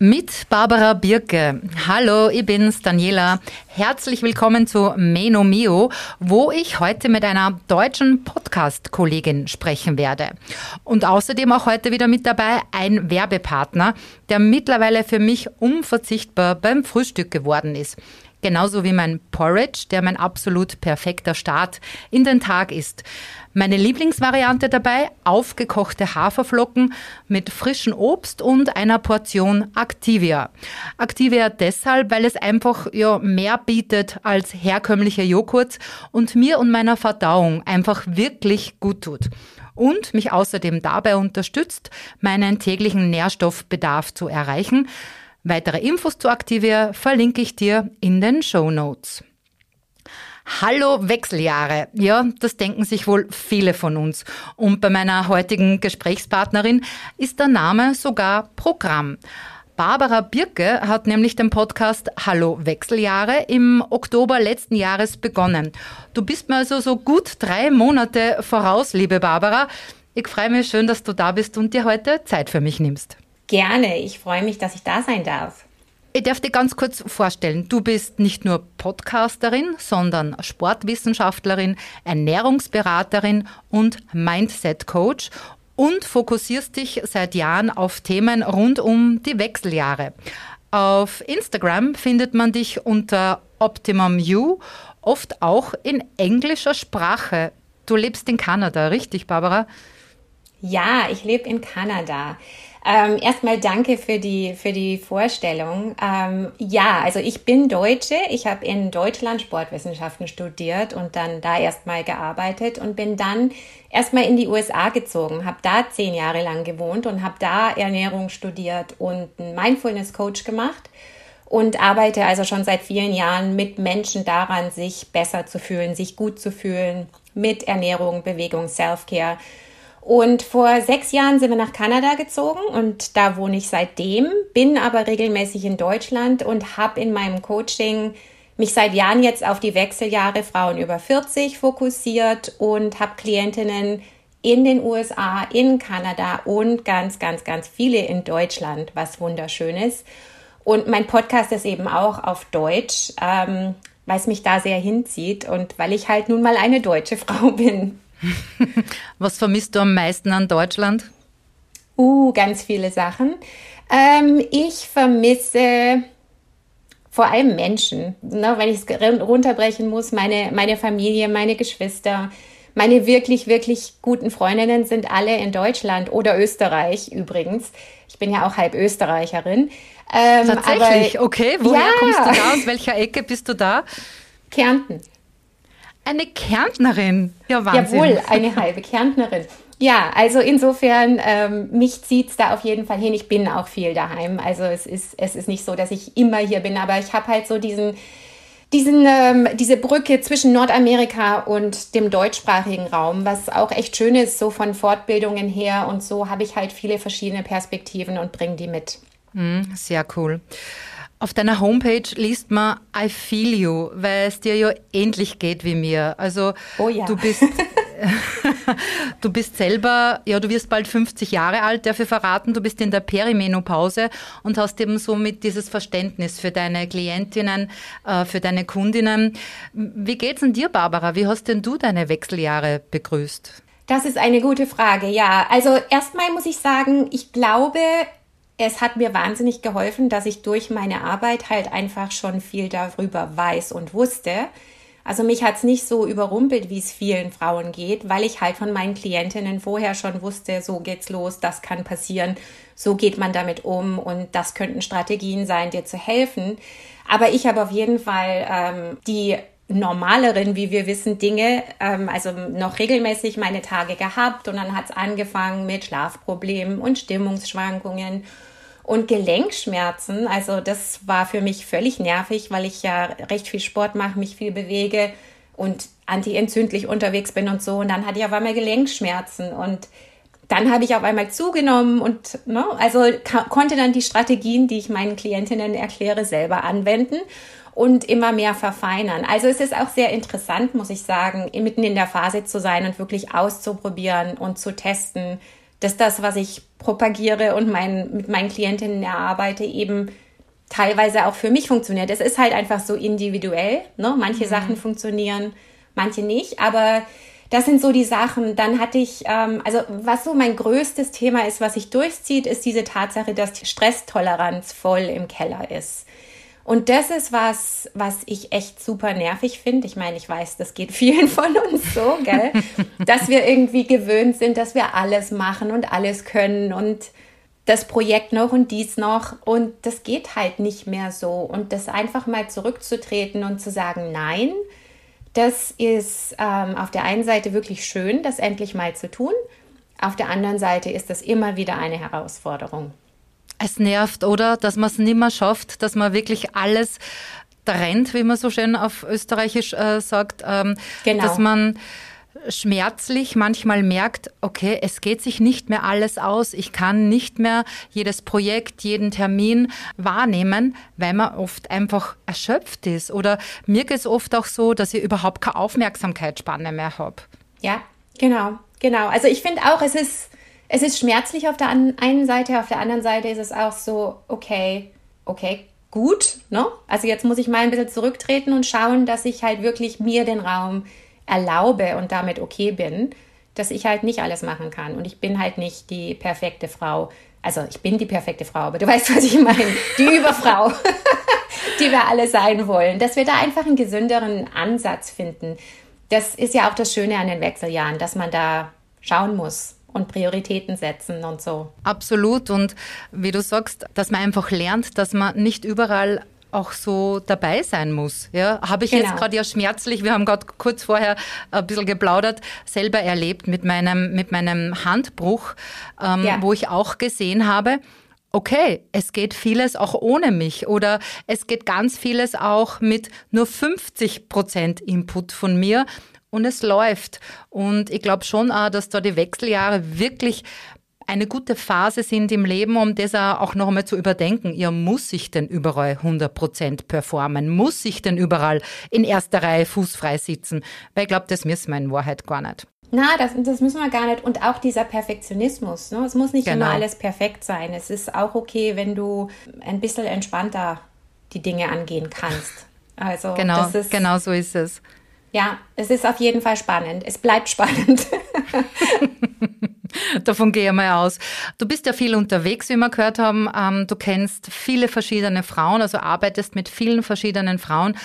Mit Barbara Birke. Hallo, ich bin's, Daniela. Herzlich willkommen zu Meno Mio, wo ich heute mit einer deutschen Podcast-Kollegin sprechen werde. Und außerdem auch heute wieder mit dabei ein Werbepartner, der mittlerweile für mich unverzichtbar beim Frühstück geworden ist. Genauso wie mein Porridge, der mein absolut perfekter Start in den Tag ist. Meine Lieblingsvariante dabei, aufgekochte Haferflocken mit frischem Obst und einer Portion Activia. Activia deshalb, weil es einfach ja, mehr bietet als herkömmliche Joghurt und mir und meiner Verdauung einfach wirklich gut tut und mich außerdem dabei unterstützt, meinen täglichen Nährstoffbedarf zu erreichen. Weitere Infos zu Activia verlinke ich dir in den Show Notes. Hallo Wechseljahre. Ja, das denken sich wohl viele von uns. Und bei meiner heutigen Gesprächspartnerin ist der Name sogar Programm. Barbara Birke hat nämlich den Podcast Hallo Wechseljahre im Oktober letzten Jahres begonnen. Du bist mir also so gut drei Monate voraus, liebe Barbara. Ich freue mich schön, dass du da bist und dir heute Zeit für mich nimmst. Gerne, ich freue mich, dass ich da sein darf. Ich darf dir ganz kurz vorstellen, du bist nicht nur Podcasterin, sondern Sportwissenschaftlerin, Ernährungsberaterin und Mindset Coach und fokussierst dich seit Jahren auf Themen rund um die Wechseljahre. Auf Instagram findet man dich unter Optimum You, oft auch in englischer Sprache. Du lebst in Kanada, richtig, Barbara? Ja, ich lebe in Kanada. Ähm, erstmal danke für die, für die Vorstellung. Ähm, ja, also ich bin Deutsche. Ich habe in Deutschland Sportwissenschaften studiert und dann da erstmal gearbeitet und bin dann erstmal in die USA gezogen, habe da zehn Jahre lang gewohnt und habe da Ernährung studiert und einen Mindfulness-Coach gemacht und arbeite also schon seit vielen Jahren mit Menschen daran, sich besser zu fühlen, sich gut zu fühlen mit Ernährung, Bewegung, Self-Care und vor sechs Jahren sind wir nach Kanada gezogen und da wohne ich seitdem, bin aber regelmäßig in Deutschland und habe in meinem Coaching mich seit Jahren jetzt auf die Wechseljahre Frauen über 40 fokussiert und habe Klientinnen in den USA, in Kanada und ganz, ganz, ganz viele in Deutschland, was wunderschön ist. Und mein Podcast ist eben auch auf Deutsch, ähm, weil es mich da sehr hinzieht und weil ich halt nun mal eine deutsche Frau bin. Was vermisst du am meisten an Deutschland? Uh, ganz viele Sachen. Ähm, ich vermisse vor allem Menschen. Ne, wenn ich es runterbrechen muss, meine, meine Familie, meine Geschwister, meine wirklich, wirklich guten Freundinnen sind alle in Deutschland oder Österreich übrigens. Ich bin ja auch halb Österreicherin. Ähm, Tatsächlich, aber, okay. Woher ja. kommst du da? Aus welcher Ecke bist du da? Kärnten. Eine Kärntnerin. Ja, Wahnsinn. Jawohl, eine halbe Kärntnerin. Ja, also insofern, ähm, mich zieht's da auf jeden Fall hin. Ich bin auch viel daheim. Also es ist, es ist nicht so, dass ich immer hier bin, aber ich habe halt so diesen, diesen, ähm, diese Brücke zwischen Nordamerika und dem deutschsprachigen Raum, was auch echt schön ist, so von Fortbildungen her. Und so habe ich halt viele verschiedene Perspektiven und bringe die mit. Mm, sehr cool. Auf deiner Homepage liest man I feel you, weil es dir ja ähnlich geht wie mir. Also oh ja. du bist du bist selber, ja, du wirst bald 50 Jahre alt, dafür verraten, du bist in der Perimenopause und hast eben somit dieses Verständnis für deine Klientinnen, äh, für deine Kundinnen. Wie geht's denn dir, Barbara? Wie hast denn du deine Wechseljahre begrüßt? Das ist eine gute Frage, ja. Also erstmal muss ich sagen, ich glaube, es hat mir wahnsinnig geholfen, dass ich durch meine Arbeit halt einfach schon viel darüber weiß und wusste. Also mich hat es nicht so überrumpelt, wie es vielen Frauen geht, weil ich halt von meinen Klientinnen vorher schon wusste, so geht's los, das kann passieren, so geht man damit um und das könnten Strategien sein, dir zu helfen. Aber ich habe auf jeden Fall ähm, die normaleren, wie wir wissen, Dinge, ähm, also noch regelmäßig meine Tage gehabt und dann hat es angefangen mit Schlafproblemen und Stimmungsschwankungen Und Gelenkschmerzen, also das war für mich völlig nervig, weil ich ja recht viel Sport mache, mich viel bewege und antientzündlich unterwegs bin und so. Und dann hatte ich auf einmal Gelenkschmerzen und dann habe ich auf einmal zugenommen und ne, also konnte dann die Strategien, die ich meinen Klientinnen erkläre, selber anwenden und immer mehr verfeinern. Also es ist auch sehr interessant, muss ich sagen, mitten in der Phase zu sein und wirklich auszuprobieren und zu testen, dass das, was ich propagiere und mein, mit meinen Klientinnen erarbeite, eben teilweise auch für mich funktioniert. Es ist halt einfach so individuell. Ne? Manche mhm. Sachen funktionieren, manche nicht. Aber das sind so die Sachen. Dann hatte ich, ähm, also was so mein größtes Thema ist, was sich durchzieht, ist diese Tatsache, dass die Stresstoleranz voll im Keller ist. Und das ist was, was ich echt super nervig finde. Ich meine, ich weiß, das geht vielen von uns so, gell? dass wir irgendwie gewöhnt sind, dass wir alles machen und alles können und das Projekt noch und dies noch. Und das geht halt nicht mehr so. Und das einfach mal zurückzutreten und zu sagen, nein, das ist ähm, auf der einen Seite wirklich schön, das endlich mal zu tun. Auf der anderen Seite ist das immer wieder eine Herausforderung. Es nervt, oder? Dass man es nicht mehr schafft, dass man wirklich alles trennt, wie man so schön auf Österreichisch äh, sagt. Ähm, genau. Dass man schmerzlich manchmal merkt, okay, es geht sich nicht mehr alles aus. Ich kann nicht mehr jedes Projekt, jeden Termin wahrnehmen, weil man oft einfach erschöpft ist. Oder mir geht es oft auch so, dass ich überhaupt keine Aufmerksamkeitsspanne mehr habe. Ja, genau, genau. Also ich finde auch, es ist es ist schmerzlich auf der einen Seite, auf der anderen Seite ist es auch so, okay, okay, gut, ne? Also jetzt muss ich mal ein bisschen zurücktreten und schauen, dass ich halt wirklich mir den Raum erlaube und damit okay bin, dass ich halt nicht alles machen kann. Und ich bin halt nicht die perfekte Frau. Also ich bin die perfekte Frau, aber du weißt, was ich meine. Die Überfrau, die wir alle sein wollen. Dass wir da einfach einen gesünderen Ansatz finden. Das ist ja auch das Schöne an den Wechseljahren, dass man da schauen muss, und Prioritäten setzen und so. Absolut. Und wie du sagst, dass man einfach lernt, dass man nicht überall auch so dabei sein muss. Ja, habe ich genau. jetzt gerade ja schmerzlich, wir haben gerade kurz vorher ein bisschen geplaudert, selber erlebt mit meinem, mit meinem Handbruch, ähm, ja. wo ich auch gesehen habe, okay, es geht vieles auch ohne mich oder es geht ganz vieles auch mit nur 50 Prozent Input von mir und es läuft. Und ich glaube schon auch, dass da die Wechseljahre wirklich eine gute Phase sind im Leben, um das auch noch einmal zu überdenken. Ja, muss ich denn überall 100 Prozent performen? Muss ich denn überall in erster Reihe fußfrei sitzen? Weil ich glaube, das müssen wir in Wahrheit gar nicht. Na, das, das müssen wir gar nicht. Und auch dieser Perfektionismus. Ne? Es muss nicht genau. immer alles perfekt sein. Es ist auch okay, wenn du ein bisschen entspannter die Dinge angehen kannst. Also genau, ist, genau so ist es. Ja, es ist auf jeden Fall spannend. Es bleibt spannend. Davon gehe ich mal aus. Du bist ja viel unterwegs, wie wir gehört haben. Ähm, du kennst viele verschiedene Frauen, also arbeitest mit vielen verschiedenen Frauen.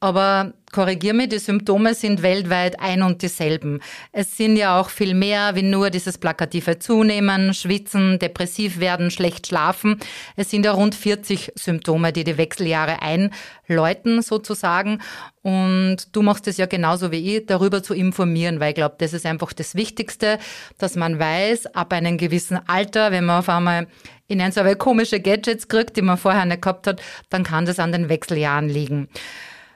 Aber korrigier mich, die Symptome sind weltweit ein und dieselben. Es sind ja auch viel mehr wie nur dieses plakative Zunehmen, Schwitzen, depressiv werden, schlecht schlafen. Es sind ja rund 40 Symptome, die die Wechseljahre einläuten sozusagen. Und du machst es ja genauso wie ich, darüber zu informieren, weil ich glaube, das ist einfach das Wichtigste, dass man weiß, ab einem gewissen Alter, wenn man auf einmal in ein so komische Gadgets kriegt, die man vorher nicht gehabt hat, dann kann das an den Wechseljahren liegen.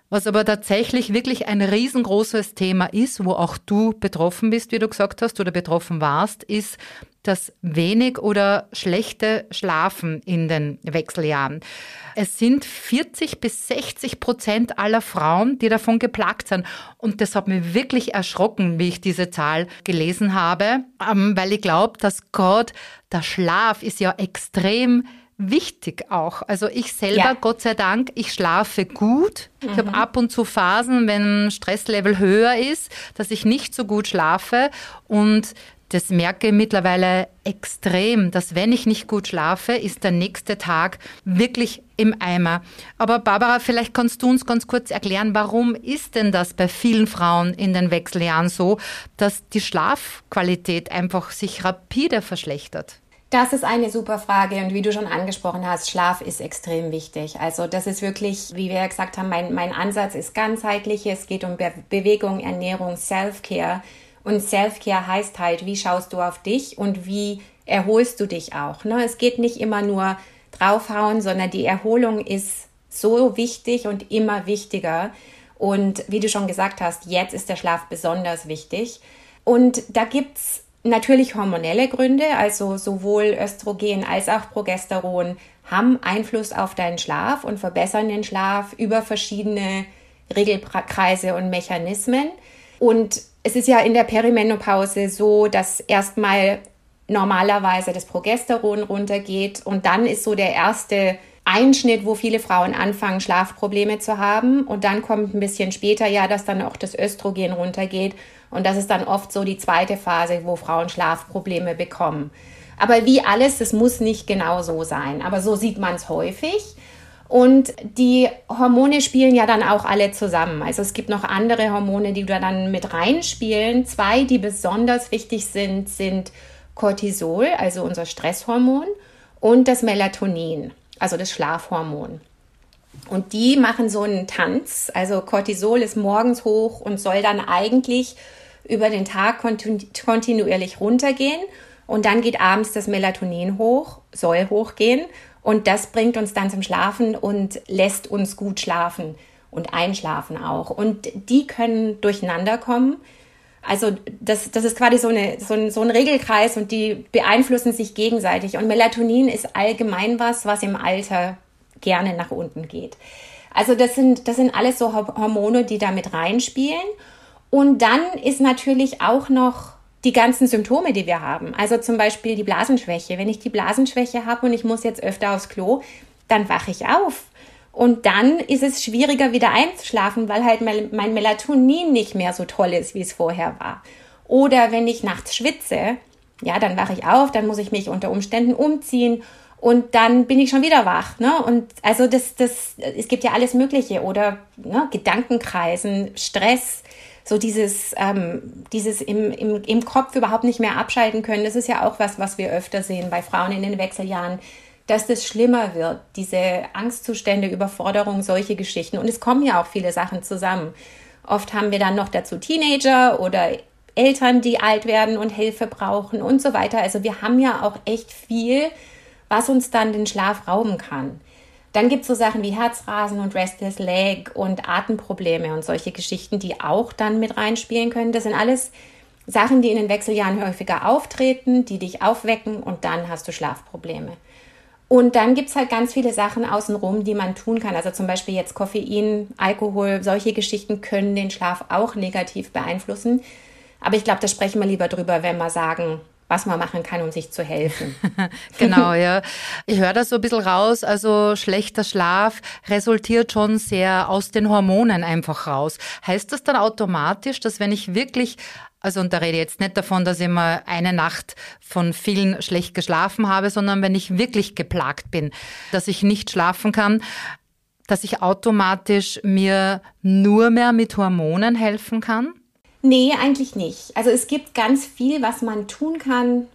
Was aber tatsächlich wirklich ein riesengroßes Thema ist, wo auch du betroffen bist, wie du gesagt hast, oder betroffen warst, ist das wenig oder schlechte Schlafen in den Wechseljahren. Es sind 40 bis 60 Prozent aller Frauen, die davon geplagt sind. Und das hat mich wirklich erschrocken, wie ich diese Zahl gelesen habe, ähm, weil ich glaube, dass gerade der Schlaf ist ja extrem wichtig auch. Also ich selber, ja. Gott sei Dank, ich schlafe gut. Mhm. Ich habe ab und zu Phasen, wenn Stresslevel höher ist, dass ich nicht so gut schlafe und das merke ich mittlerweile extrem, dass wenn ich nicht gut schlafe, ist der nächste Tag wirklich im Eimer. Aber Barbara, vielleicht kannst du uns ganz kurz erklären, warum ist denn das bei vielen Frauen in den Wechseljahren so, dass die Schlafqualität einfach sich rapide verschlechtert? Das ist eine super Frage und wie du schon angesprochen hast, Schlaf ist extrem wichtig. Also das ist wirklich, wie wir ja gesagt haben, mein, mein Ansatz ist ganzheitlich. Es geht um Be Bewegung, Ernährung, Self-Care. Und Self-Care heißt halt, wie schaust du auf dich und wie erholst du dich auch. Ne? Es geht nicht immer nur draufhauen, sondern die Erholung ist so wichtig und immer wichtiger. Und wie du schon gesagt hast, jetzt ist der Schlaf besonders wichtig. Und da gibt es natürlich hormonelle Gründe, also sowohl Östrogen als auch Progesteron haben Einfluss auf deinen Schlaf und verbessern den Schlaf über verschiedene Regelkreise und Mechanismen. Und es ist ja in der Perimenopause so, dass erstmal normalerweise das Progesteron runtergeht und dann ist so der erste Einschnitt, wo viele Frauen anfangen, Schlafprobleme zu haben. Und dann kommt ein bisschen später ja, dass dann auch das Östrogen runtergeht. Und das ist dann oft so die zweite Phase, wo Frauen Schlafprobleme bekommen. Aber wie alles, das muss nicht genau so sein. Aber so sieht man es häufig. Und die Hormone spielen ja dann auch alle zusammen. Also es gibt noch andere Hormone, die da dann mit reinspielen. Zwei, die besonders wichtig sind, sind Cortisol, also unser Stresshormon, und das Melatonin also das Schlafhormon. Und die machen so einen Tanz. Also Cortisol ist morgens hoch und soll dann eigentlich über den Tag kontinuierlich runtergehen. Und dann geht abends das Melatonin hoch, soll hochgehen. Und das bringt uns dann zum Schlafen und lässt uns gut schlafen und einschlafen auch. Und die können durcheinander kommen. Also das, das ist quasi so, eine, so, ein, so ein Regelkreis und die beeinflussen sich gegenseitig. Und Melatonin ist allgemein was, was im Alter gerne nach unten geht. Also das sind, das sind alles so Hormone, die da mit reinspielen. Und dann ist natürlich auch noch die ganzen Symptome, die wir haben. Also zum Beispiel die Blasenschwäche. Wenn ich die Blasenschwäche habe und ich muss jetzt öfter aufs Klo, dann wache ich auf. Und dann ist es schwieriger, wieder einzuschlafen, weil halt mein Melatonin nicht mehr so toll ist, wie es vorher war. Oder wenn ich nachts schwitze, ja, dann wache ich auf, dann muss ich mich unter Umständen umziehen und dann bin ich schon wieder wach. Ne? Und also das, das, es gibt ja alles Mögliche. Oder ne, Gedankenkreisen, Stress, so dieses, ähm, dieses im, im, im Kopf überhaupt nicht mehr abschalten können. Das ist ja auch was, was wir öfter sehen bei Frauen in den Wechseljahren dass das schlimmer wird, diese Angstzustände, Überforderung, solche Geschichten. Und es kommen ja auch viele Sachen zusammen. Oft haben wir dann noch dazu Teenager oder Eltern, die alt werden und Hilfe brauchen und so weiter. Also wir haben ja auch echt viel, was uns dann den Schlaf rauben kann. Dann gibt es so Sachen wie Herzrasen und Restless Leg und Atemprobleme und solche Geschichten, die auch dann mit reinspielen können. Das sind alles Sachen, die in den Wechseljahren häufiger auftreten, die dich aufwecken und dann hast du Schlafprobleme. Und dann gibt es halt ganz viele Sachen außenrum, die man tun kann. Also zum Beispiel jetzt Koffein, Alkohol, solche Geschichten können den Schlaf auch negativ beeinflussen. Aber ich glaube, da sprechen wir lieber drüber, wenn wir sagen, was man machen kann, um sich zu helfen. genau, ja. Ich höre das so ein bisschen raus. Also schlechter Schlaf resultiert schon sehr aus den Hormonen einfach raus. Heißt das dann automatisch, dass wenn ich wirklich also und da rede ich jetzt nicht davon, dass ich mal eine Nacht von vielen schlecht geschlafen habe, sondern wenn ich wirklich geplagt bin, dass ich nicht schlafen kann, dass ich automatisch mir nur mehr mit Hormonen helfen kann? Nee, eigentlich nicht. Also es gibt ganz viel, was man tun kann,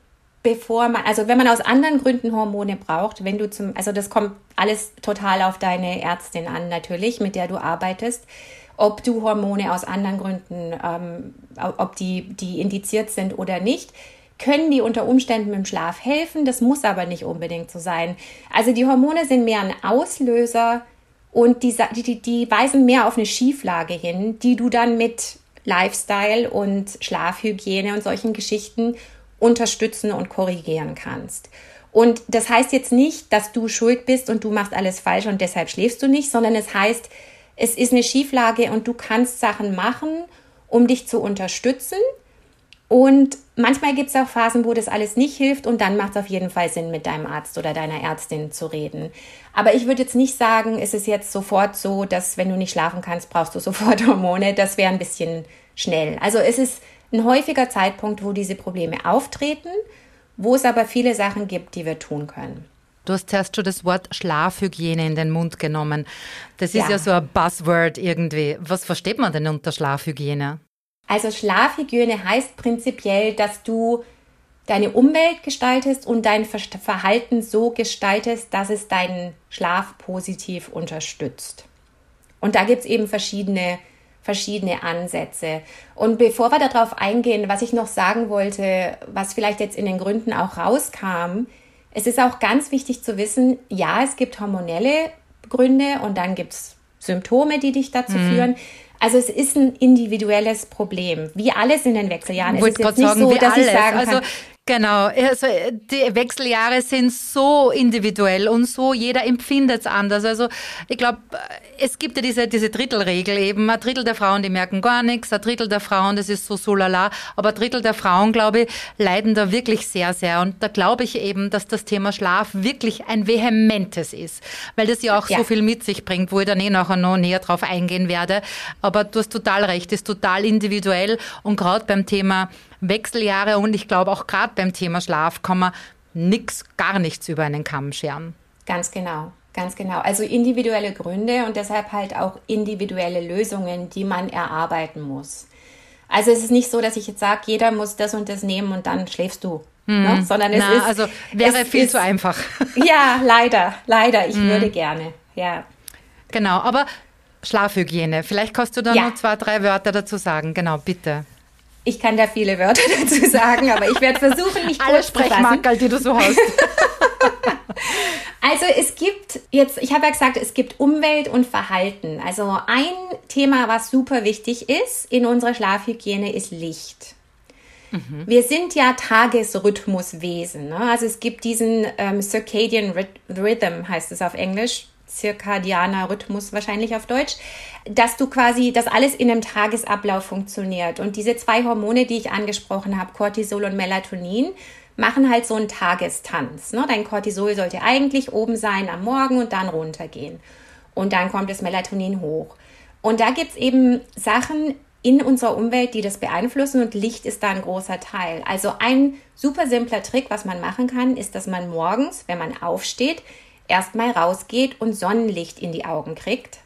bevor man, also wenn man aus anderen Gründen Hormone braucht, wenn du zum, also das kommt alles total auf deine Ärztin an natürlich, mit der du arbeitest ob du Hormone aus anderen Gründen, ähm, ob die, die indiziert sind oder nicht, können die unter Umständen im Schlaf helfen. Das muss aber nicht unbedingt so sein. Also die Hormone sind mehr ein Auslöser und die, die, die weisen mehr auf eine Schieflage hin, die du dann mit Lifestyle und Schlafhygiene und solchen Geschichten unterstützen und korrigieren kannst. Und das heißt jetzt nicht, dass du schuld bist und du machst alles falsch und deshalb schläfst du nicht, sondern es heißt, es ist eine Schieflage und du kannst Sachen machen, um dich zu unterstützen. Und manchmal gibt es auch Phasen, wo das alles nicht hilft und dann macht es auf jeden Fall Sinn, mit deinem Arzt oder deiner Ärztin zu reden. Aber ich würde jetzt nicht sagen, es ist jetzt sofort so, dass wenn du nicht schlafen kannst, brauchst du sofort Hormone. Das wäre ein bisschen schnell. Also es ist ein häufiger Zeitpunkt, wo diese Probleme auftreten, wo es aber viele Sachen gibt, die wir tun können. Du hast zuerst schon das Wort Schlafhygiene in den Mund genommen. Das ist ja, ja so ein Buzzword irgendwie. Was versteht man denn unter Schlafhygiene? Also Schlafhygiene heißt prinzipiell, dass du deine Umwelt gestaltest und dein Verhalten so gestaltest, dass es deinen Schlaf positiv unterstützt. Und da gibt es eben verschiedene, verschiedene Ansätze. Und bevor wir darauf eingehen, was ich noch sagen wollte, was vielleicht jetzt in den Gründen auch rauskam, Es ist auch ganz wichtig zu wissen, ja, es gibt hormonelle Gründe und dann gibt es Symptome, die dich dazu mhm. führen. Also es ist ein individuelles Problem, wie alles in den Wechseljahren. Es ist jetzt nicht sagen, so, dass alles. ich sagen kann, also Genau, also die Wechseljahre sind so individuell und so, jeder empfindet es anders. Also ich glaube, es gibt ja diese, diese Drittelregel eben. Ein Drittel der Frauen, die merken gar nichts, ein Drittel der Frauen, das ist so so lala, aber ein Drittel der Frauen, glaube ich, leiden da wirklich sehr, sehr. Und da glaube ich eben, dass das Thema Schlaf wirklich ein vehementes ist, weil das ja auch ja. so viel mit sich bringt, wo ich dann eh nachher noch näher drauf eingehen werde. Aber du hast total recht, ist total individuell und gerade beim Thema Wechseljahre und ich glaube auch gerade beim Thema Schlaf kann man nichts, gar nichts über einen Kamm scheren. Ganz genau. Ganz genau. Also individuelle Gründe und deshalb halt auch individuelle Lösungen, die man erarbeiten muss. Also es ist nicht so, dass ich jetzt sage, jeder muss das und das nehmen und dann schläfst du. Hm. Ne? Sondern es Na, ist. Also wäre viel ist, zu einfach. Ja, leider, leider. Ich hm. würde gerne. Ja. Genau, aber Schlafhygiene. Vielleicht kannst du da ja. noch zwei, drei Wörter dazu sagen. Genau, bitte. Ich kann da viele Wörter dazu sagen, aber ich werde versuchen, mich Alle kurz Sprechmakel, die du so hast. also es gibt jetzt, ich habe ja gesagt, es gibt Umwelt und Verhalten. Also ein Thema, was super wichtig ist in unserer Schlafhygiene, ist Licht. Mhm. Wir sind ja Tagesrhythmuswesen. Ne? Also es gibt diesen ähm, Circadian Rhythm, heißt es auf Englisch zirkadianer Rhythmus wahrscheinlich auf Deutsch, dass du quasi, dass alles in einem Tagesablauf funktioniert. Und diese zwei Hormone, die ich angesprochen habe, Cortisol und Melatonin, machen halt so einen Tagestanz. Ne? Dein Cortisol sollte eigentlich oben sein am Morgen und dann runtergehen. Und dann kommt das Melatonin hoch. Und da gibt es eben Sachen in unserer Umwelt, die das beeinflussen und Licht ist da ein großer Teil. Also ein super simpler Trick, was man machen kann, ist, dass man morgens, wenn man aufsteht, erstmal rausgeht und Sonnenlicht in die Augen kriegt.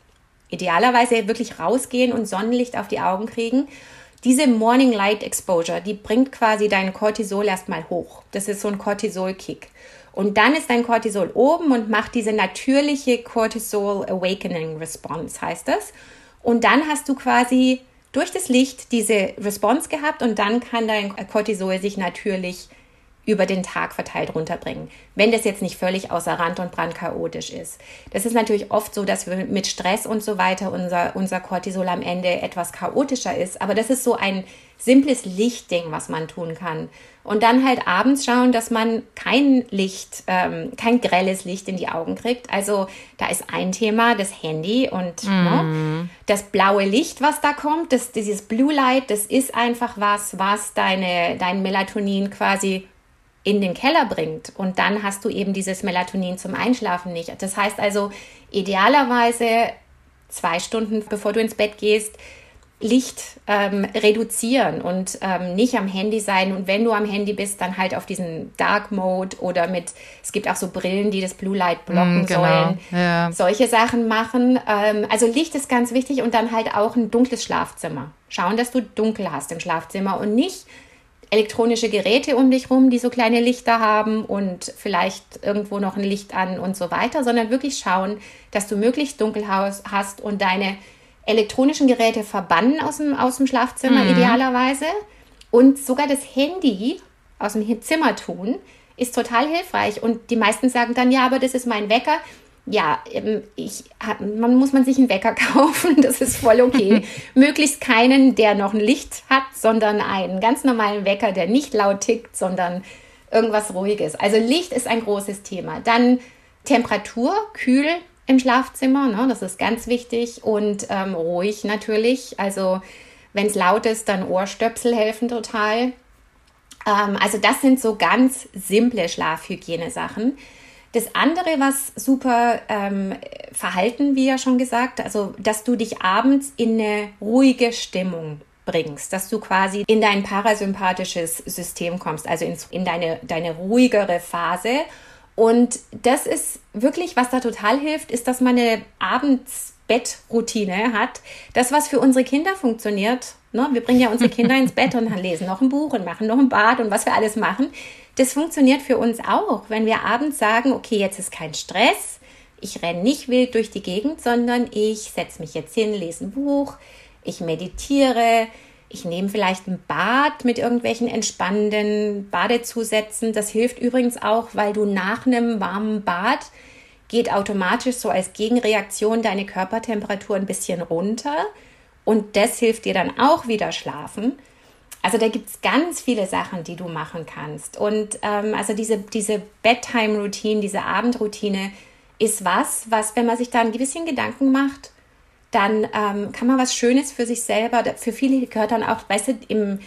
Idealerweise wirklich rausgehen und Sonnenlicht auf die Augen kriegen. Diese Morning Light Exposure, die bringt quasi dein Cortisol erstmal hoch. Das ist so ein Cortisol-Kick. Und dann ist dein Cortisol oben und macht diese natürliche Cortisol Awakening Response, heißt das. Und dann hast du quasi durch das Licht diese Response gehabt und dann kann dein Cortisol sich natürlich über den Tag verteilt runterbringen. Wenn das jetzt nicht völlig außer Rand und Brand chaotisch ist. Das ist natürlich oft so, dass wir mit Stress und so weiter unser, unser Cortisol am Ende etwas chaotischer ist. Aber das ist so ein simples Lichtding, was man tun kann. Und dann halt abends schauen, dass man kein Licht, ähm, kein grelles Licht in die Augen kriegt. Also da ist ein Thema, das Handy und mm. ne, das blaue Licht, was da kommt, das, dieses Blue Light, das ist einfach was, was deine, dein Melatonin quasi in den Keller bringt. Und dann hast du eben dieses Melatonin zum Einschlafen nicht. Das heißt also, idealerweise zwei Stunden bevor du ins Bett gehst, Licht ähm, reduzieren und ähm, nicht am Handy sein. Und wenn du am Handy bist, dann halt auf diesen Dark Mode oder mit, es gibt auch so Brillen, die das Blue Light blocken mm, genau. sollen. Ja. Solche Sachen machen. Ähm, also Licht ist ganz wichtig und dann halt auch ein dunkles Schlafzimmer. Schauen, dass du dunkel hast im Schlafzimmer und nicht elektronische Geräte um dich rum, die so kleine Lichter haben und vielleicht irgendwo noch ein Licht an und so weiter, sondern wirklich schauen, dass du möglichst dunkel hast und deine elektronischen Geräte verbannen aus dem, aus dem Schlafzimmer mhm. idealerweise und sogar das Handy aus dem Zimmer tun, ist total hilfreich. Und die meisten sagen dann, ja, aber das ist mein Wecker ja, ähm, ich, man muss man sich einen Wecker kaufen, das ist voll okay. Möglichst keinen, der noch ein Licht hat, sondern einen ganz normalen Wecker, der nicht laut tickt, sondern irgendwas Ruhiges. Also Licht ist ein großes Thema. Dann Temperatur, kühl im Schlafzimmer, ne, das ist ganz wichtig und ähm, ruhig natürlich. Also wenn es laut ist, dann Ohrstöpsel helfen total. Ähm, also das sind so ganz simple Schlafhygiene-Sachen. Das andere, was super ähm, Verhalten, wie ja schon gesagt, also dass du dich abends in eine ruhige Stimmung bringst, dass du quasi in dein parasympathisches System kommst, also in, in deine, deine ruhigere Phase. Und das ist wirklich, was da total hilft, ist, dass man eine Abendsbettroutine hat. Das, was für unsere Kinder funktioniert. Ne? Wir bringen ja unsere Kinder ins Bett und lesen noch ein Buch und machen noch ein Bad und was wir alles machen das funktioniert für uns auch, wenn wir abends sagen, okay, jetzt ist kein Stress, ich renne nicht wild durch die Gegend, sondern ich setze mich jetzt hin, lese ein Buch, ich meditiere, Ich nehme vielleicht ein Bad mit irgendwelchen entspannenden Badezusätzen. Das hilft übrigens auch, weil du nach einem warmen Bad geht automatisch so als Gegenreaktion deine Körpertemperatur ein bisschen runter. Und das hilft dir dann auch wieder schlafen. Also da gibt es ganz viele Sachen, die du machen kannst. Und ähm, also diese, diese Bedtime-Routine, diese Abendroutine ist was, was, wenn man sich da ein bisschen Gedanken macht, dann ähm, kann man was Schönes für sich selber, für viele gehört dann auch, weißt du, im,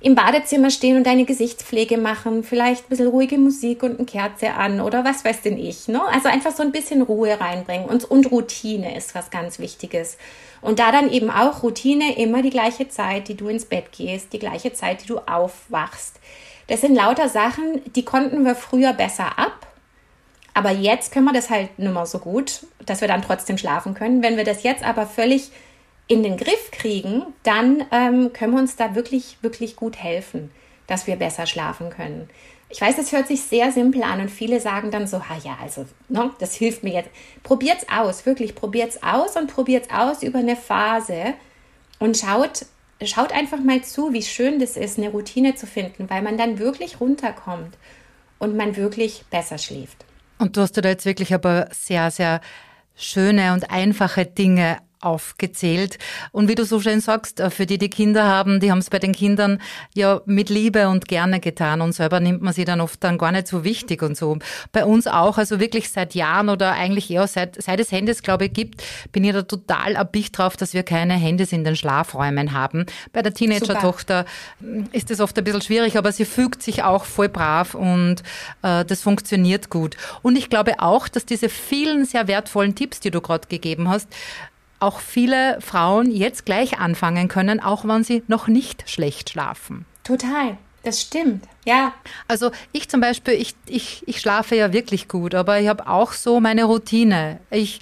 im Badezimmer stehen und deine Gesichtspflege machen, vielleicht ein bisschen ruhige Musik und eine Kerze an oder was weiß denn ich. Ne? Also einfach so ein bisschen Ruhe reinbringen und, und Routine ist was ganz Wichtiges. Und da dann eben auch Routine, immer die gleiche Zeit, die du ins Bett gehst, die gleiche Zeit, die du aufwachst. Das sind lauter Sachen, die konnten wir früher besser ab. Aber jetzt können wir das halt nicht mehr so gut, dass wir dann trotzdem schlafen können. Wenn wir das jetzt aber völlig in den Griff kriegen, dann ähm, können wir uns da wirklich, wirklich gut helfen, dass wir besser schlafen können. Ich weiß, das hört sich sehr simpel an und viele sagen dann so, ha ja, also, ne, das hilft mir jetzt. Probiert's aus, wirklich, probiert's aus und probiert's aus über eine Phase und schaut, schaut einfach mal zu, wie schön das ist, eine Routine zu finden, weil man dann wirklich runterkommt und man wirklich besser schläft. Und du hast da jetzt wirklich aber sehr, sehr schöne und einfache Dinge aufgezählt. Und wie du so schön sagst, äh, für die, die Kinder haben, die haben es bei den Kindern ja mit Liebe und gerne getan und selber nimmt man sie dann oft dann gar nicht so wichtig und so. Bei uns auch, also wirklich seit Jahren oder eigentlich eher seit, seit es Handys, glaube ich, gibt, bin ich da total erbicht drauf, dass wir keine Handys in den Schlafräumen haben. Bei der Teenager-Tochter ist das oft ein bisschen schwierig, aber sie fügt sich auch voll brav und äh, das funktioniert gut. Und ich glaube auch, dass diese vielen sehr wertvollen Tipps, die du gerade gegeben hast, auch viele Frauen jetzt gleich anfangen können, auch wenn sie noch nicht schlecht schlafen. Total. Das stimmt, ja. Also ich zum Beispiel, ich, ich, ich schlafe ja wirklich gut, aber ich habe auch so meine Routine. Ich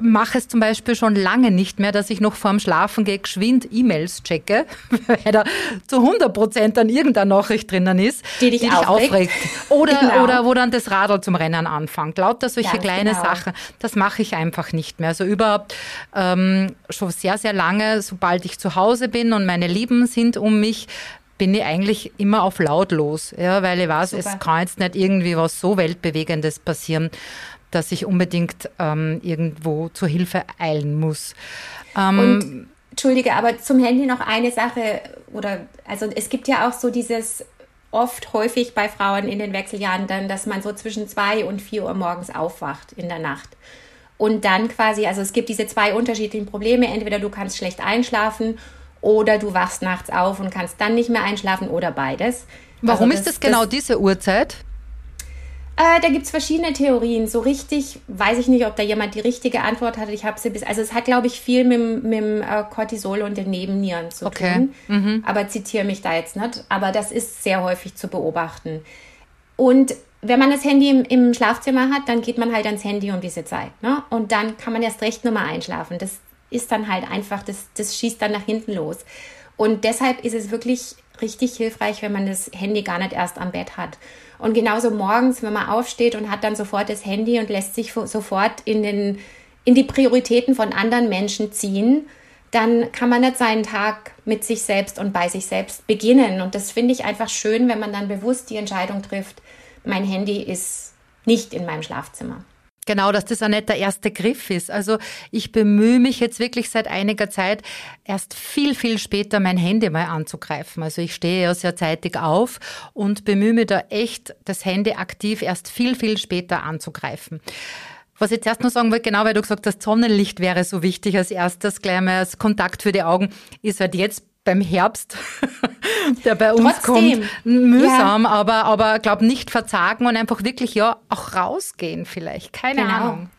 mache es zum Beispiel schon lange nicht mehr, dass ich noch vorm Schlafen gehe, geschwind E-Mails checke, weil da zu 100 Prozent dann irgendeine Nachricht drinnen ist, die dich, die dich aufregt. aufregt. Oder, genau. oder wo dann das Radl zum Rennen anfängt. Lauter solche Ganz kleine genau. Sachen, das mache ich einfach nicht mehr. Also überhaupt ähm, schon sehr, sehr lange, sobald ich zu Hause bin und meine Lieben sind um mich, bin ich eigentlich immer auf lautlos, ja, weil ich weiß, Super. es kann jetzt nicht irgendwie was so weltbewegendes passieren dass ich unbedingt ähm, irgendwo zur Hilfe eilen muss. Ähm, Und Entschuldige, aber zum Handy noch eine Sache oder also es gibt ja auch so dieses oft häufig bei Frauen in den Wechseljahren dann, dass man so zwischen zwei und vier Uhr morgens aufwacht in der Nacht. Und dann quasi, also es gibt diese zwei unterschiedlichen Probleme. Entweder du kannst schlecht einschlafen oder du wachst nachts auf und kannst dann nicht mehr einschlafen oder beides. Warum also das, ist das genau das, diese Uhrzeit? Äh, da gibt es verschiedene Theorien. So richtig weiß ich nicht, ob da jemand die richtige Antwort hat. Ich habe sie bis. Also es hat, glaube ich, viel mit, mit dem äh, Cortisol und den Nebennieren zu okay. tun. Mhm. Aber zitiere mich da jetzt nicht. Aber das ist sehr häufig zu beobachten. Und wenn man das Handy im, im, Schlafzimmer hat, dann geht man halt ans Handy um diese Zeit. Ne? Und dann kann man erst recht nochmal einschlafen. Das ist dann halt einfach, das, das schießt dann nach hinten los. Und deshalb ist es wirklich richtig hilfreich, wenn man das Handy gar nicht erst am Bett hat. Und genauso morgens, wenn man aufsteht und hat dann sofort das Handy und lässt sich sofort in, den, in die Prioritäten von anderen Menschen ziehen, dann kann man nicht seinen Tag mit sich selbst und bei sich selbst beginnen. Und das finde ich einfach schön, wenn man dann bewusst die Entscheidung trifft, mein Handy ist nicht in meinem Schlafzimmer. Genau, dass das auch nicht der erste Griff ist. Also ich bemühe mich jetzt wirklich seit einiger Zeit, erst viel, viel später mein Handy mal anzugreifen. Also ich stehe ja sehr zeitig auf und bemühe mich da echt, das Handy aktiv erst viel, viel später anzugreifen. Was ich jetzt erst noch sagen wollte, genau weil du gesagt hast, Sonnenlicht wäre so wichtig als erstes, gleich mal als Kontakt für die Augen, ist halt jetzt beim Herbst, der bei uns Trotzdem. kommt, mühsam, ja. aber, aber glaub nicht verzagen und einfach wirklich ja auch rausgehen vielleicht. Keine genau. Ahnung.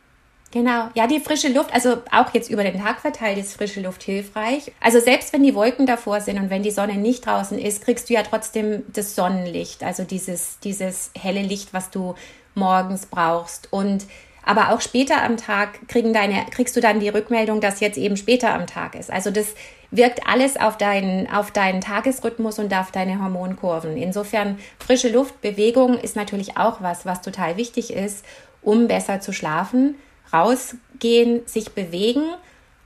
Genau, ja, die frische Luft, also auch jetzt über den Tag verteilt ist frische Luft hilfreich. Also selbst wenn die Wolken davor sind und wenn die Sonne nicht draußen ist, kriegst du ja trotzdem das Sonnenlicht, also dieses, dieses helle Licht, was du morgens brauchst. Und aber auch später am Tag kriegen deine, kriegst du dann die Rückmeldung, dass jetzt eben später am Tag ist. Also das wirkt alles auf deinen, auf deinen Tagesrhythmus und auf deine Hormonkurven. Insofern frische Luft, Bewegung ist natürlich auch was, was total wichtig ist, um besser zu schlafen. Rausgehen, sich bewegen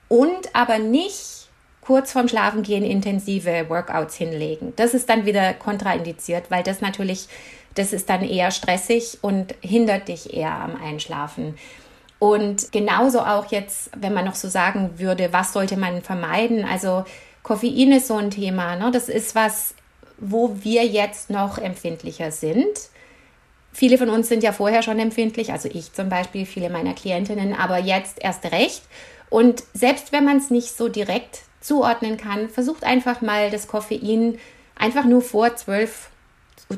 und aber nicht kurz vorm Schlafengehen intensive Workouts hinlegen. Das ist dann wieder kontraindiziert, weil das natürlich, das ist dann eher stressig und hindert dich eher am Einschlafen. Und genauso auch jetzt, wenn man noch so sagen würde, was sollte man vermeiden? Also Koffein ist so ein Thema. Ne? Das ist was, wo wir jetzt noch empfindlicher sind. Viele von uns sind ja vorher schon empfindlich, also ich zum Beispiel, viele meiner Klientinnen, aber jetzt erst recht. Und selbst wenn man es nicht so direkt zuordnen kann, versucht einfach mal das Koffein einfach nur vor zwölf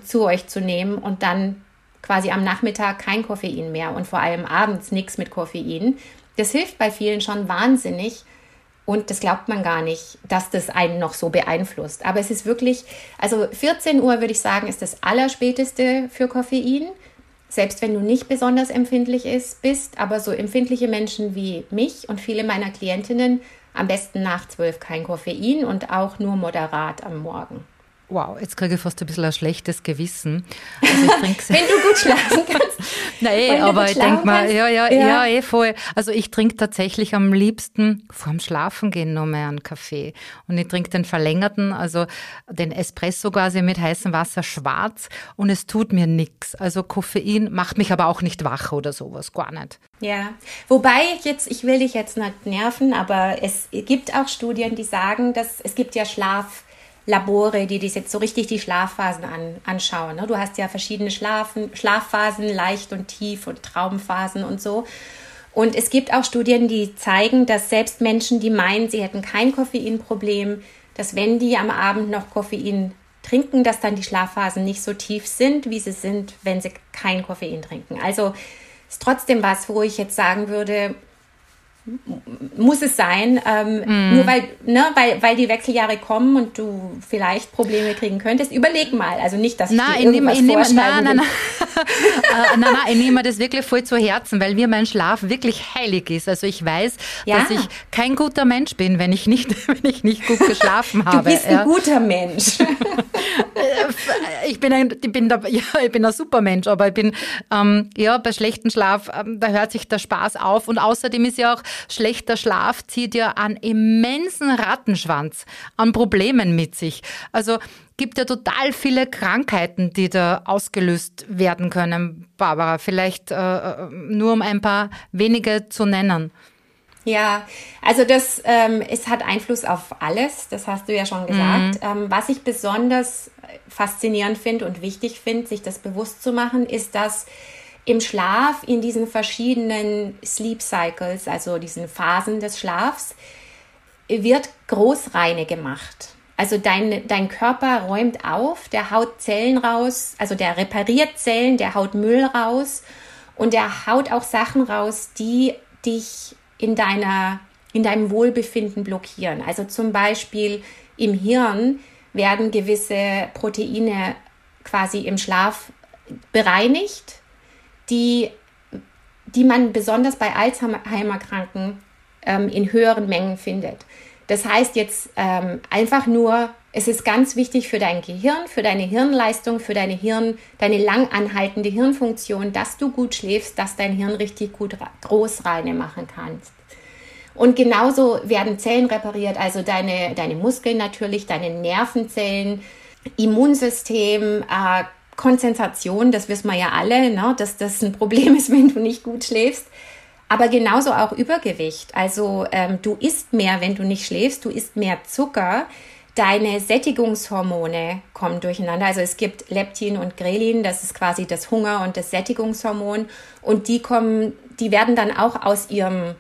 zu euch zu nehmen und dann quasi am Nachmittag kein Koffein mehr und vor allem abends nichts mit Koffein. Das hilft bei vielen schon wahnsinnig und das glaubt man gar nicht, dass das einen noch so beeinflusst. Aber es ist wirklich, also 14 Uhr würde ich sagen, ist das Allerspäteste für Koffein. Selbst wenn du nicht besonders empfindlich ist, bist, aber so empfindliche Menschen wie mich und viele meiner Klientinnen am besten nach 12 kein Koffein und auch nur moderat am Morgen. Wow, jetzt kriege ich fast ein bisschen ein schlechtes Gewissen. Also Wenn du gut schlafen kannst. Nein, aber ich denke mal, ja, ja, ja, ja, eh voll. Also ich trinke tatsächlich am liebsten vorm Schlafengehen noch mehr einen Kaffee. Und ich trinke den verlängerten, also den Espresso quasi mit heißem Wasser schwarz und es tut mir nichts. Also Koffein macht mich aber auch nicht wach oder sowas, gar nicht. Ja, wobei ich jetzt, ich will dich jetzt nicht nerven, aber es gibt auch Studien, die sagen, dass es gibt ja Schlaf Labore, die das jetzt so richtig die Schlafphasen an, anschauen. Ne? Du hast ja verschiedene Schlafen, Schlafphasen, leicht und tief und Traumphasen und so. Und es gibt auch Studien, die zeigen, dass selbst Menschen, die meinen, sie hätten kein Koffeinproblem, dass wenn die am Abend noch Koffein trinken, dass dann die Schlafphasen nicht so tief sind, wie sie sind, wenn sie kein Koffein trinken. Also ist trotzdem was, wo ich jetzt sagen würde, muss es sein, ähm, mm. nur weil, ne, weil, weil die Wechseljahre kommen und du vielleicht Probleme kriegen könntest. Überleg mal, also nicht, dass na, ich dir irgendwas ich nehme, nein, nein, nein. äh, nein, nein, ich nehme das wirklich voll zu Herzen, weil mir mein Schlaf wirklich heilig ist. Also ich weiß, ja. dass ich kein guter Mensch bin, wenn ich nicht, wenn ich nicht gut geschlafen habe. Du bist ein guter Mensch. ich bin ein, ich bin, der, ja, ich bin ein super Mensch, aber ich bin, ähm, ja, bei schlechtem Schlaf, ähm, da hört sich der Spaß auf und außerdem ist ja auch schlechter Schlaf zieht ja einen immensen Rattenschwanz an Problemen mit sich. Also gibt ja total viele Krankheiten, die da ausgelöst werden können, Barbara. Vielleicht äh, äh nur um ein paar wenige zu nennen. Ja, also das, ähm, es hat Einfluss auf alles, das hast du ja schon gesagt. Mhm. Ähm, was ich besonders faszinierend finde und wichtig finde, sich das bewusst zu machen, ist, dass im Schlaf in diesen verschiedenen Sleep Cycles, also diesen Phasen des Schlafs, wird Großreine gemacht. Also dein, dein Körper räumt auf, der haut Zellen raus, also der repariert Zellen, der haut Müll raus und der haut auch Sachen raus, die dich in, deiner, in deinem Wohlbefinden blockieren. Also zum Beispiel im Hirn werden gewisse Proteine quasi im Schlaf bereinigt die, die man besonders bei Alzheimer-Kranken ähm, in höheren Mengen findet. Das heißt jetzt ähm, einfach nur, es ist ganz wichtig für dein Gehirn, für deine Hirnleistung, für deine Hirn, deine lang anhaltende Hirnfunktion, dass du gut schläfst, dass dein Hirn richtig gut Großreine machen kannst. Und genauso werden Zellen repariert, also deine, deine Muskeln natürlich, deine Nervenzellen, Immunsystem, äh, Konzentration, das wissen wir ja alle, ne, dass das ein Problem ist, wenn du nicht gut schläfst. Aber genauso auch Übergewicht. Also ähm, du isst mehr, wenn du nicht schläfst, du isst mehr Zucker. Deine Sättigungshormone kommen durcheinander. Also es gibt Leptin und Grelin, das ist quasi das Hunger- und das Sättigungshormon. Und die kommen, die werden dann auch aus ihrem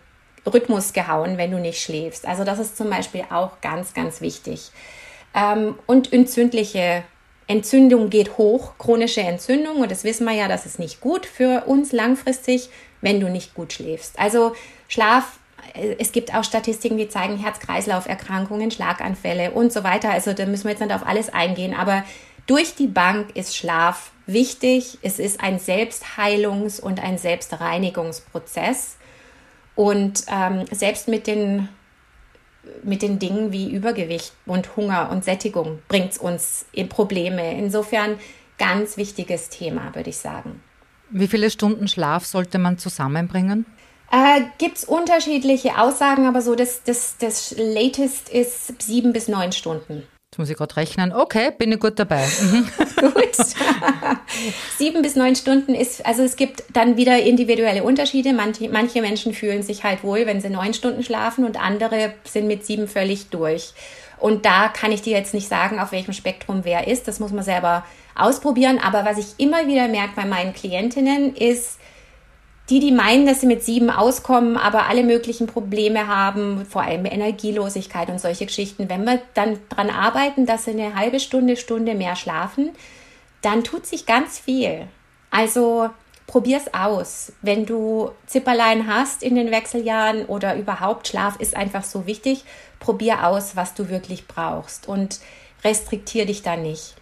Rhythmus gehauen, wenn du nicht schläfst. Also das ist zum Beispiel auch ganz, ganz wichtig. Ähm, und entzündliche Entzündung geht hoch, chronische Entzündung, und das wissen wir ja, das ist nicht gut für uns langfristig, wenn du nicht gut schläfst. Also Schlaf, äh, es gibt auch Statistiken, die zeigen Herz-Kreislauf-Erkrankungen, Schlaganfälle und so weiter. Also da müssen wir jetzt nicht auf alles eingehen, aber durch die Bank ist Schlaf wichtig. Es ist ein Selbstheilungs- und ein Selbstreinigungsprozess. Und ähm, selbst mit den mit den Dingen wie Übergewicht und Hunger und Sättigung bringt es uns in Probleme. Insofern ganz wichtiges Thema, würde ich sagen. Wie viele Stunden Schlaf sollte man zusammenbringen? Äh, Gibt es unterschiedliche Aussagen, aber so das, das, das Latest ist sieben bis neun Stunden. Jetzt muss ich gerade rechnen. Okay, bin ich gut dabei. Mhm. gut. Sieben bis neun Stunden ist, also es gibt dann wieder individuelle Unterschiede. Manche, manche Menschen fühlen sich halt wohl, wenn sie neun Stunden schlafen und andere sind mit sieben völlig durch. Und da kann ich dir jetzt nicht sagen, auf welchem Spektrum wer ist. Das muss man selber ausprobieren. Aber was ich immer wieder merke bei meinen Klientinnen ist, die, die meinen, dass sie mit sieben auskommen, aber alle möglichen Probleme haben, vor allem Energielosigkeit und solche Geschichten, wenn wir dann daran arbeiten, dass sie eine halbe Stunde, Stunde mehr schlafen, dann tut sich ganz viel. Also probier's aus. Wenn du Zipperlein hast in den Wechseljahren oder überhaupt Schlaf ist einfach so wichtig, probier aus, was du wirklich brauchst und restriktier dich da nicht.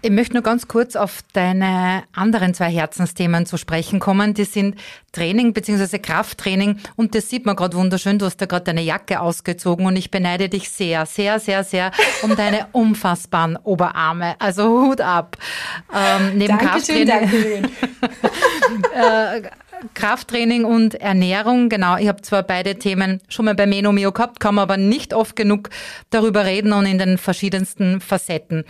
Ich möchte nur ganz kurz auf deine anderen zwei Herzensthemen zu sprechen kommen. Die sind Training bzw. Krafttraining und das sieht man gerade wunderschön. Du hast da gerade deine Jacke ausgezogen und ich beneide dich sehr, sehr, sehr, sehr um deine unfassbaren Oberarme. Also Hut ab. Ähm, neben Dankeschön, Krafttraining. äh, Krafttraining und Ernährung, genau. Ich habe zwar beide Themen schon mal bei Menomio gehabt, kann man aber nicht oft genug darüber reden und in den verschiedensten Facetten.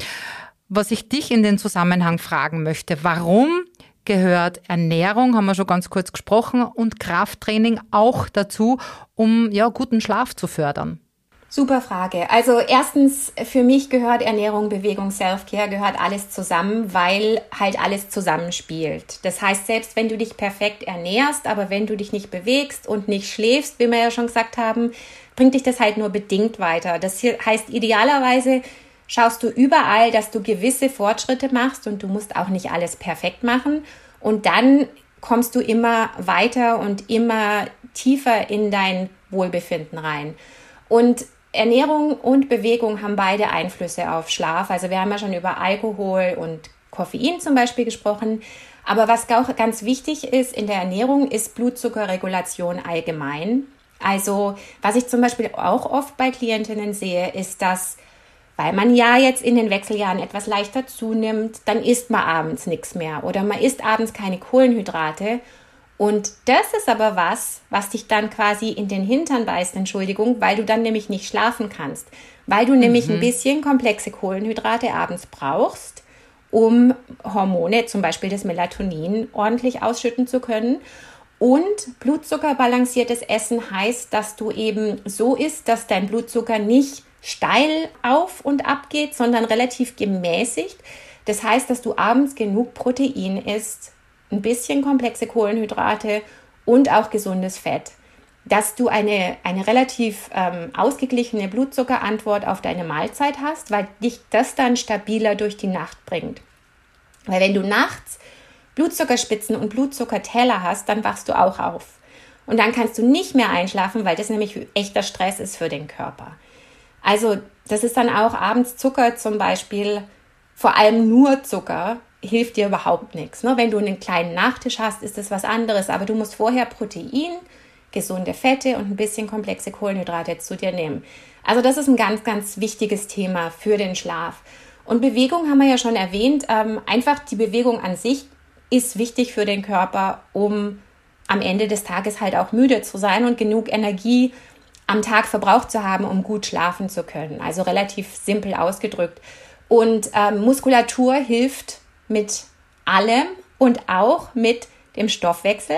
Was ich dich in den Zusammenhang fragen möchte, warum gehört Ernährung, haben wir schon ganz kurz gesprochen, und Krafttraining auch dazu, um ja guten Schlaf zu fördern? Super Frage. Also erstens, für mich gehört Ernährung, Bewegung, Self-Care, gehört alles zusammen, weil halt alles zusammenspielt. Das heißt, selbst wenn du dich perfekt ernährst, aber wenn du dich nicht bewegst und nicht schläfst, wie wir ja schon gesagt haben, bringt dich das halt nur bedingt weiter. Das heißt, idealerweise schaust du überall, dass du gewisse Fortschritte machst und du musst auch nicht alles perfekt machen. Und dann kommst du immer weiter und immer tiefer in dein Wohlbefinden rein. Und Ernährung und Bewegung haben beide Einflüsse auf Schlaf. Also wir haben ja schon über Alkohol und Koffein zum Beispiel gesprochen. Aber was auch ganz wichtig ist in der Ernährung, ist Blutzuckerregulation allgemein. Also was ich zum Beispiel auch oft bei Klientinnen sehe, ist, dass weil man ja jetzt in den Wechseljahren etwas leichter zunimmt, dann isst man abends nichts mehr oder man isst abends keine Kohlenhydrate. Und das ist aber was, was dich dann quasi in den Hintern beißt, Entschuldigung, weil du dann nämlich nicht schlafen kannst. Weil du mhm. nämlich ein mhm. bisschen komplexe Kohlenhydrate abends brauchst, um Hormone, zum Beispiel das Melatonin, ordentlich ausschütten zu können. Und blutzuckerbalanciertes Essen heißt, dass du eben so isst, dass dein Blutzucker nicht steil auf und ab geht, sondern relativ gemäßigt. Das heißt, dass du abends genug Protein isst, ein bisschen komplexe Kohlenhydrate und auch gesundes Fett. Dass du eine, eine relativ ähm, ausgeglichene Blutzuckerantwort auf deine Mahlzeit hast, weil dich das dann stabiler durch die Nacht bringt. Weil wenn du nachts Blutzuckerspitzen und Blutzuckerteller hast, dann wachst du auch auf. Und dann kannst du nicht mehr einschlafen, weil das nämlich echter Stress ist für den Körper. Also das ist dann auch abends Zucker zum Beispiel, vor allem nur Zucker, hilft dir überhaupt nichts. Ne? Wenn du einen kleinen Nachtisch hast, ist das was anderes, aber du musst vorher Protein, gesunde Fette und ein bisschen komplexe Kohlenhydrate zu dir nehmen. Also das ist ein ganz, ganz wichtiges Thema für den Schlaf. Und Bewegung haben wir ja schon erwähnt. Ähm, einfach die Bewegung an sich ist wichtig für den Körper, um am Ende des Tages halt auch müde zu sein und genug Energie am Tag verbraucht zu haben, um gut schlafen zu können. Also relativ simpel ausgedrückt. Und ähm, Muskulatur hilft mit allem und auch mit dem Stoffwechsel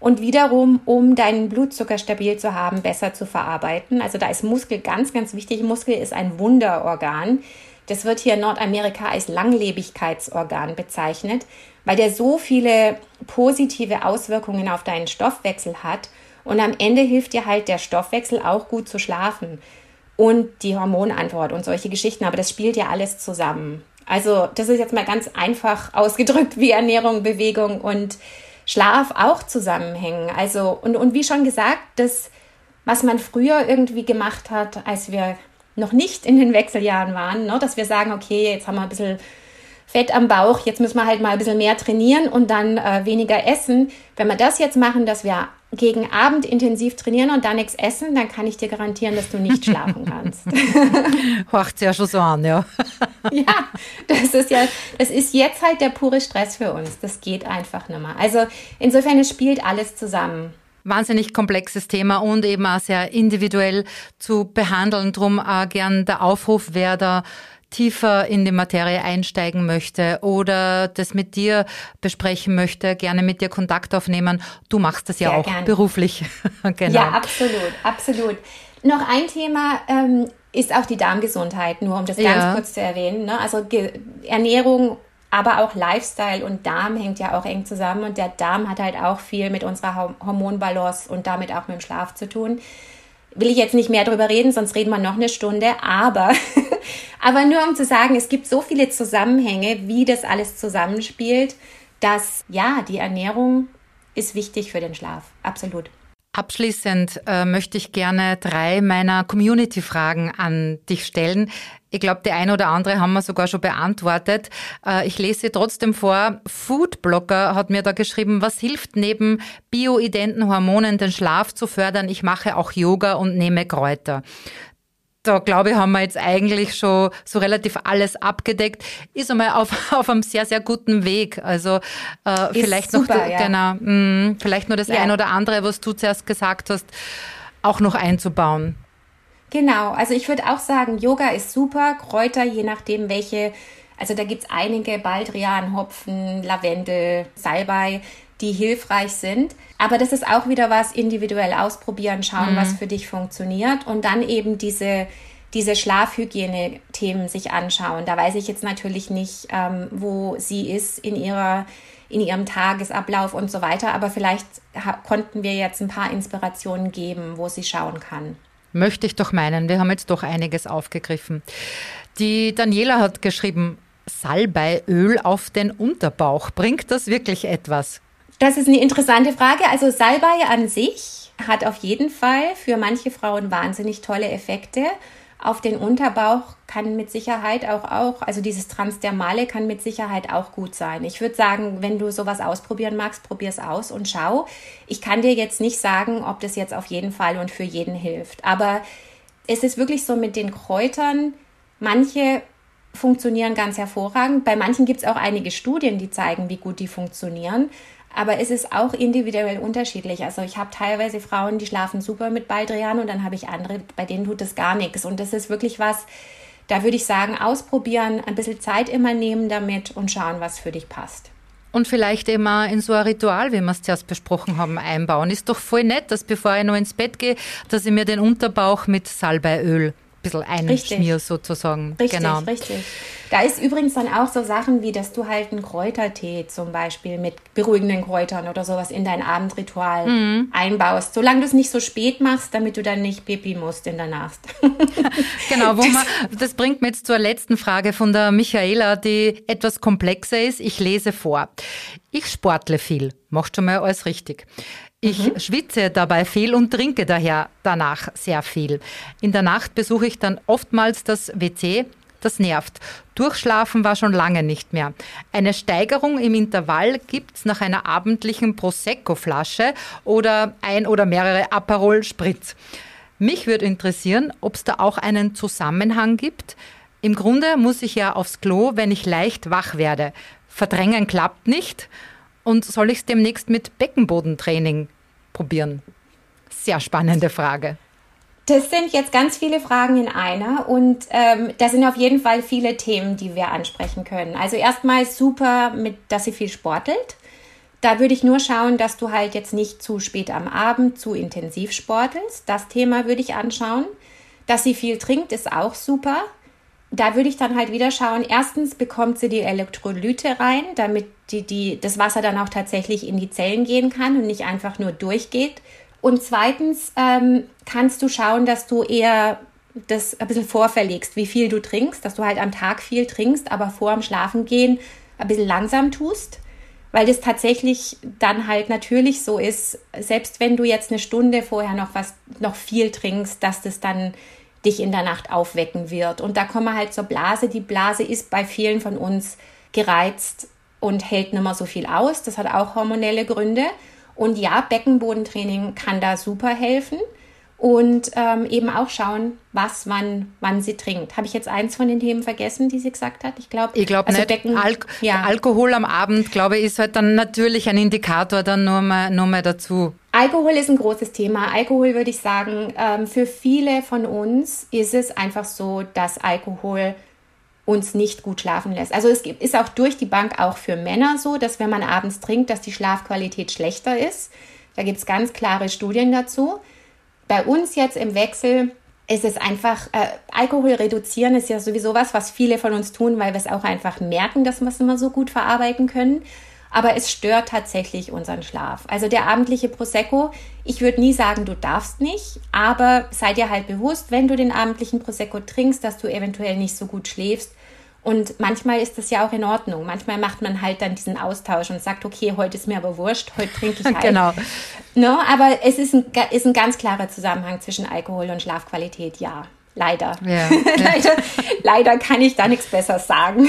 und wiederum, um deinen Blutzucker stabil zu haben, besser zu verarbeiten. Also da ist Muskel ganz, ganz wichtig. Muskel ist ein Wunderorgan. Das wird hier in Nordamerika als Langlebigkeitsorgan bezeichnet, weil der so viele positive Auswirkungen auf deinen Stoffwechsel hat und am Ende hilft dir halt der Stoffwechsel auch gut zu schlafen und die Hormonantwort und solche Geschichten. Aber das spielt ja alles zusammen. Also das ist jetzt mal ganz einfach ausgedrückt, wie Ernährung, Bewegung und Schlaf auch zusammenhängen. Also und, und wie schon gesagt, das, was man früher irgendwie gemacht hat, als wir noch nicht in den Wechseljahren waren, ne, dass wir sagen, okay, jetzt haben wir ein bisschen Fett am Bauch, jetzt müssen wir halt mal ein bisschen mehr trainieren und dann äh, weniger essen. Wenn wir das jetzt machen, dass wir gegen Abend intensiv trainieren und dann nichts essen, dann kann ich dir garantieren, dass du nicht schlafen kannst. Hört ja schon so an, ja. ja, das ist ja, das ist jetzt halt der pure Stress für uns. Das geht einfach nicht mehr. Also insofern, es spielt alles zusammen. wahnsinnig komplexes Thema und eben auch sehr individuell zu behandeln. Drum auch gern der Aufruf, wer da tiefer in die Materie einsteigen möchte oder das mit dir besprechen möchte, gerne mit dir Kontakt aufnehmen. Du machst das ja Sehr auch gerne. beruflich. genau. Ja, absolut, absolut. Noch ein Thema ähm, ist auch die Darmgesundheit, nur um das ganz ja. kurz zu erwähnen. Ne? Also Ge Ernährung aber auch Lifestyle und Darm hängt ja auch eng zusammen und der Darm hat halt auch viel mit unserer Hormonbalance und damit auch mit dem Schlaf zu tun. Will ich jetzt nicht mehr darüber reden, sonst reden wir noch eine Stunde, aber, aber nur um zu sagen, es gibt so viele Zusammenhänge, wie das alles zusammenspielt, dass ja, die Ernährung ist wichtig für den Schlaf, absolut. Abschließend äh, möchte ich gerne drei meiner Community-Fragen an dich stellen. Ich glaube, die eine oder andere haben wir sogar schon beantwortet. Äh, ich lese trotzdem vor. Foodblogger hat mir da geschrieben, was hilft neben bioidenten Hormonen den Schlaf zu fördern? Ich mache auch Yoga und nehme Kräuter da glaube ich, haben wir jetzt eigentlich schon so relativ alles abgedeckt. Ist einmal auf, auf einem sehr, sehr guten Weg. Also äh, vielleicht super, noch, ja. genau, mh, vielleicht nur das ja. ein oder andere, was du zuerst gesagt hast, auch noch einzubauen. Genau, also ich würde auch sagen, Yoga ist super, Kräuter, je nachdem welche, also da gibt es einige, Baldrian, Hopfen, Lavendel, Salbei, die hilfreich sind. Aber das ist auch wieder was individuell ausprobieren, schauen, mhm. was für dich funktioniert und dann eben diese diese Schlafhygiene-Themen sich anschauen. Da weiß ich jetzt natürlich nicht, ähm, wo sie ist in ihrer in ihrem Tagesablauf und so weiter, aber vielleicht konnten wir jetzt ein paar Inspirationen geben, wo sie schauen kann. Möchte ich doch meinen, wir haben jetzt doch einiges aufgegriffen. Die Daniela hat geschrieben, Salbeiöl auf den Unterbauch. Bringt das wirklich etwas? Das ist eine interessante Frage. Also Salbei an sich hat auf jeden Fall für manche Frauen wahnsinnig tolle Effekte. Auf den Unterbauch kann mit Sicherheit auch, auch, also dieses Transdermale kann mit Sicherheit auch gut sein. Ich würde sagen, wenn du sowas ausprobieren magst, probier es aus und schau. Ich kann dir jetzt nicht sagen, ob das jetzt auf jeden Fall und für jeden hilft. Aber es ist wirklich so mit den Kräutern, manche funktionieren ganz hervorragend. Bei manchen gibt es auch einige Studien, die zeigen, wie gut die funktionieren. Aber es ist auch individuell unterschiedlich. Also ich habe teilweise Frauen, die schlafen super mit Baldrian und dann habe ich andere, bei denen tut das gar nichts. Und das ist wirklich was, da würde ich sagen, ausprobieren, ein bisschen Zeit immer nehmen damit und schauen, was für dich passt. Und vielleicht immer in so ein Ritual, wie wir es zuerst besprochen haben, einbauen. Ist doch voll nett, dass bevor ich noch ins Bett gehe, dass ich mir den Unterbauch mit Salbeiöl bisschen einschmier sozusagen. Richtig, genau. richtig. Da ist übrigens dann auch so Sachen wie, dass du halt einen Kräutertee zum Beispiel mit beruhigenden Kräutern oder sowas in dein Abendritual mhm. einbaust. Solange du es nicht so spät machst, damit du dann nicht pipi musst in der Nacht. genau, wo man, das bringt mir jetzt zur letzten Frage von der Michaela, die etwas komplexer ist. Ich lese vor. Ich sportle viel. Machst schon mal alles richtig. Ich mhm. schwitze dabei viel und trinke daher danach sehr viel. In der Nacht besuche ich dann oftmals das WC, das nervt. Durchschlafen war schon lange nicht mehr. Eine Steigerung im Intervall gibt's nach einer abendlichen Prosecco-Flasche oder ein oder mehrere Aperol Spritz. Mich würde interessieren, ob es da auch einen Zusammenhang gibt. Im Grunde muss ich ja aufs Klo, wenn ich leicht wach werde. Verdrängen klappt nicht. Und soll ich es demnächst mit Beckenbodentraining probieren? Sehr spannende Frage. Das sind jetzt ganz viele Fragen in einer und ähm, da sind auf jeden Fall viele Themen, die wir ansprechen können. Also erstmal super, mit, dass sie viel sportelt. Da würde ich nur schauen, dass du halt jetzt nicht zu spät am Abend zu intensiv sportelst. Das Thema würde ich anschauen. Dass sie viel trinkt, ist auch super. Da würde ich dann halt wieder schauen. Erstens bekommt sie die Elektrolyte rein, damit die, die, das Wasser dann auch tatsächlich in die Zellen gehen kann und nicht einfach nur durchgeht. Und zweitens ähm, kannst du schauen, dass du eher das ein bisschen vorverlegst, wie viel du trinkst, dass du halt am Tag viel trinkst, aber vor dem Schlafengehen ein bisschen langsam tust, weil das tatsächlich dann halt natürlich so ist, selbst wenn du jetzt eine Stunde vorher noch was, noch viel trinkst, dass das dann dich in der Nacht aufwecken wird. Und da kommen wir halt zur Blase. Die Blase ist bei vielen von uns gereizt und hält nicht mehr so viel aus. Das hat auch hormonelle Gründe. Und ja, Beckenbodentraining kann da super helfen. Und ähm, eben auch schauen, was, wann, wann sie trinkt. Habe ich jetzt eins von den Themen vergessen, die sie gesagt hat? Ich glaube, ich glaube also nicht. Becken, Al ja. Alkohol am Abend, glaube ich, ist halt dann natürlich ein Indikator dann nur mal, nur mal dazu. Alkohol ist ein großes Thema. Alkohol würde ich sagen, ähm, für viele von uns ist es einfach so, dass Alkohol uns nicht gut schlafen lässt. Also es ist auch durch die Bank auch für Männer so, dass wenn man abends trinkt, dass die Schlafqualität schlechter ist. Da gibt es ganz klare Studien dazu. Bei uns jetzt im Wechsel ist es einfach, äh, Alkohol reduzieren ist ja sowieso was, was viele von uns tun, weil wir es auch einfach merken, dass wir es immer so gut verarbeiten können aber es stört tatsächlich unseren Schlaf. Also der abendliche Prosecco, ich würde nie sagen, du darfst nicht, aber sei dir halt bewusst, wenn du den abendlichen Prosecco trinkst, dass du eventuell nicht so gut schläfst. Und manchmal ist das ja auch in Ordnung. Manchmal macht man halt dann diesen Austausch und sagt, okay, heute ist mir aber wurscht, heute trinke ich halt. genau. No, aber es ist ein, ist ein ganz klarer Zusammenhang zwischen Alkohol und Schlafqualität, ja. Leider. Ja, leider, leider kann ich da nichts besser sagen.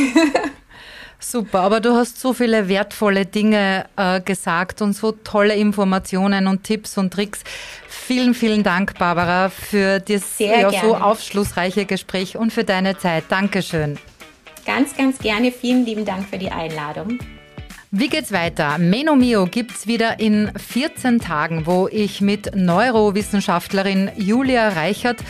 Super, aber du hast so viele wertvolle Dinge äh, gesagt und so tolle Informationen und Tipps und Tricks. Vielen, vielen Dank, Barbara, für das ja, so aufschlussreiche Gespräch und für deine Zeit. Dankeschön. Ganz, ganz gerne. Vielen lieben Dank für die Einladung. Wie geht's weiter? Menomio gibt's wieder in 14 Tagen, wo ich mit Neurowissenschaftlerin Julia Reichert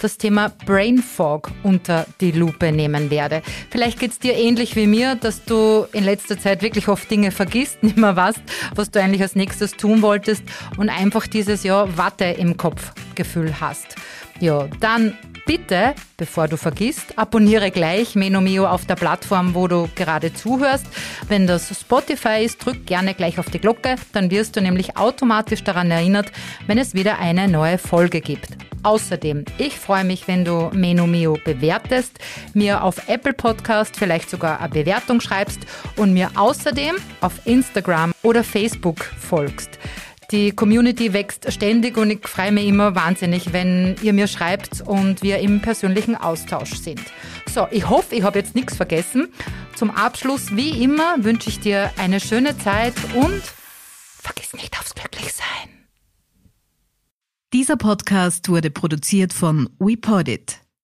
das Thema Brain Fog unter die Lupe nehmen werde. Vielleicht geht es dir ähnlich wie mir, dass du in letzter Zeit wirklich oft Dinge vergisst, nicht mehr weißt, was du eigentlich als nächstes tun wolltest und einfach dieses Jahr Watte im Kopfgefühl hast. Ja, dann bitte, bevor du vergisst, abonniere gleich Menomio auf der Plattform, wo du gerade zuhörst. Wenn das Spotify ist, drück gerne gleich auf die Glocke, dann wirst du nämlich automatisch daran erinnert, wenn es wieder eine neue Folge gibt. Außerdem, ich freue mich, wenn du Menomio bewertest, mir auf Apple Podcast vielleicht sogar eine Bewertung schreibst und mir außerdem auf Instagram oder Facebook folgst. Die Community wächst ständig und ich freue mich immer wahnsinnig, wenn ihr mir schreibt und wir im persönlichen Austausch sind. So, ich hoffe, ich habe jetzt nichts vergessen. Zum Abschluss, wie immer, wünsche ich dir eine schöne Zeit und vergiss nicht aufs Glücklichsein. Dieser Podcast wurde produziert von WePodit.